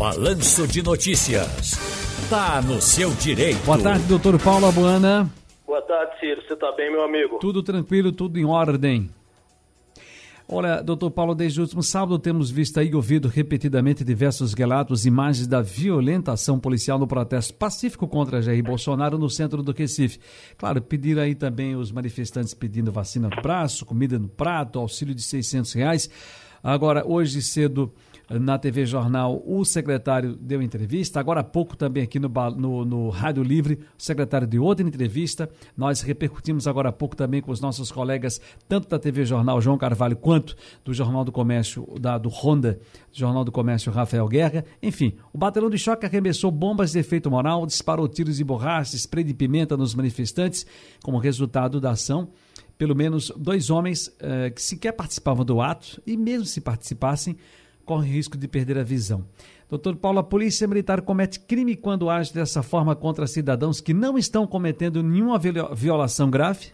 Balanço de Notícias. Tá no seu direito. Boa tarde, doutor Paulo Abuana. Boa tarde, Ciro. Você tá bem, meu amigo? Tudo tranquilo, tudo em ordem. Olha, doutor Paulo, desde o último sábado temos visto e ouvido repetidamente diversos relatos, imagens da violentação policial no protesto pacífico contra Jair Bolsonaro no centro do Recife. Claro, pediram aí também os manifestantes pedindo vacina no braço, comida no prato, auxílio de 600 reais. Agora, hoje cedo, na TV Jornal, o secretário deu entrevista. Agora há pouco também aqui no, no, no, Rádio Livre, o secretário deu outra entrevista. Nós repercutimos agora há pouco também com os nossos colegas, tanto da TV Jornal João Carvalho, quanto do Jornal do Comércio, da, do Honda, Jornal do Comércio Rafael Guerra. Enfim, o batalhão de choque arremessou bombas de efeito moral, disparou tiros e borrachas, spray de pimenta nos manifestantes, como resultado da ação pelo menos dois homens eh, que sequer participavam do ato e mesmo se participassem, corre risco de perder a visão. Doutor Paulo, a Polícia Militar comete crime quando age dessa forma contra cidadãos que não estão cometendo nenhuma violação grave?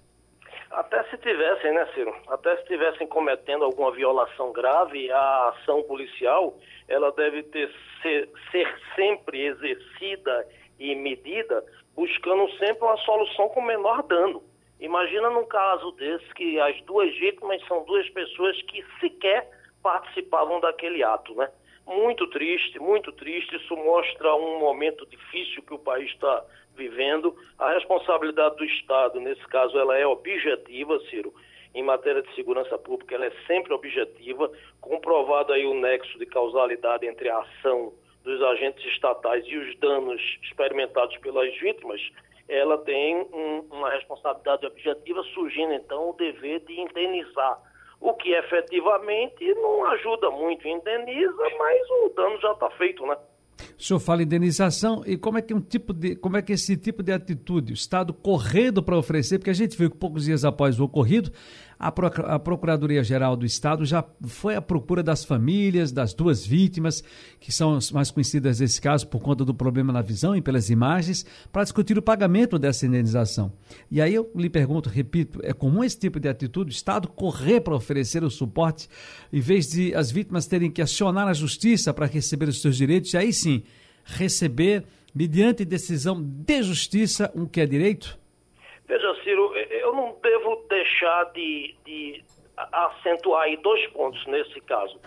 Até se tivessem, né, Ciro? Até se estivessem cometendo alguma violação grave, a ação policial ela deve ter, ser, ser sempre exercida e medida buscando sempre uma solução com menor dano. Imagina num caso desse que as duas vítimas são duas pessoas que sequer participavam daquele ato, né? Muito triste, muito triste. Isso mostra um momento difícil que o país está vivendo. A responsabilidade do Estado, nesse caso, ela é objetiva, Ciro. Em matéria de segurança pública, ela é sempre objetiva. Comprovado aí o nexo de causalidade entre a ação dos agentes estatais e os danos experimentados pelas vítimas, ela tem um, uma responsabilidade objetiva, surgindo então o dever de indenizar o que efetivamente não ajuda muito, indeniza, mas o dano já está feito, né? O senhor fala indenização e como é que um tipo de, como é que esse tipo de atitude, o Estado correndo para oferecer, porque a gente viu que poucos dias após o ocorrido, a, Procuradoria-Geral do Estado já foi à procura das famílias, das duas vítimas, que são as mais conhecidas nesse caso por conta do problema na visão e pelas imagens, para discutir o pagamento dessa indenização. E aí eu lhe pergunto, repito, é comum esse tipo de atitude, o Estado correr para oferecer o suporte, em vez de as vítimas terem que acionar a justiça para receber os seus direitos, e aí sim receber, mediante decisão de justiça, um que é direito? Veja, Ciro, eu não devo deixar de, de acentuar aí dois pontos nesse caso.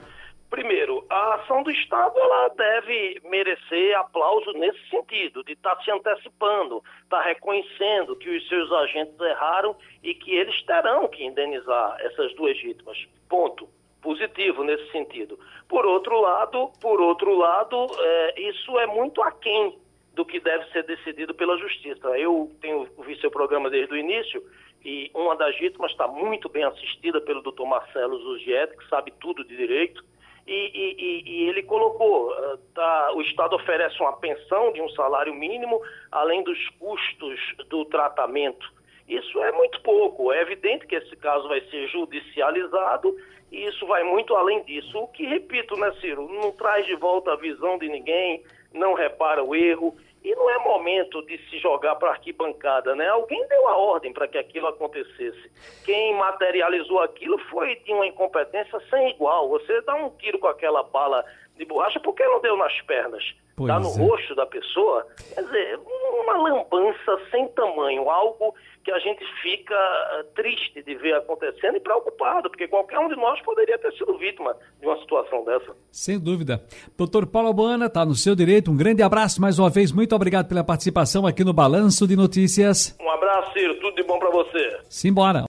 Primeiro, a ação do Estado ela deve merecer aplauso nesse sentido, de estar tá se antecipando, estar tá reconhecendo que os seus agentes erraram e que eles terão que indenizar essas duas vítimas. Ponto. Positivo nesse sentido. Por outro lado, por outro lado, é, isso é muito aquém do que deve ser decidido pela justiça. Eu tenho visto seu programa desde o início e uma das vítimas está muito bem assistida pelo doutor Marcelo Zugiet, que sabe tudo de direito, e, e, e ele colocou, eh, tá, o Estado oferece uma pensão de um salário mínimo, além dos custos do tratamento. Isso é muito pouco. É evidente que esse caso vai ser judicializado e isso vai muito além disso. O que, repito, né, Ciro, não traz de volta a visão de ninguém, não repara o erro e não é momento de se jogar para arquibancada, né? Alguém deu a ordem para que aquilo acontecesse. Quem materializou aquilo foi de uma incompetência sem igual. Você dá um tiro com aquela bala de borracha, por que não deu nas pernas? Pois dá no é. rosto da pessoa? Quer dizer, uma lambança sem tamanho, algo que a gente fica eh, triste de ver acontecendo e preocupado, porque qualquer um de nós poderia ter sido vítima de uma situação dessa. Sem dúvida. Doutor Paulo Buana, está no seu direito. Um grande abraço mais uma vez. Muito obrigado pela participação aqui no Balanço de Notícias. Um abraço, Ciro. Tudo de bom para você. Simbora.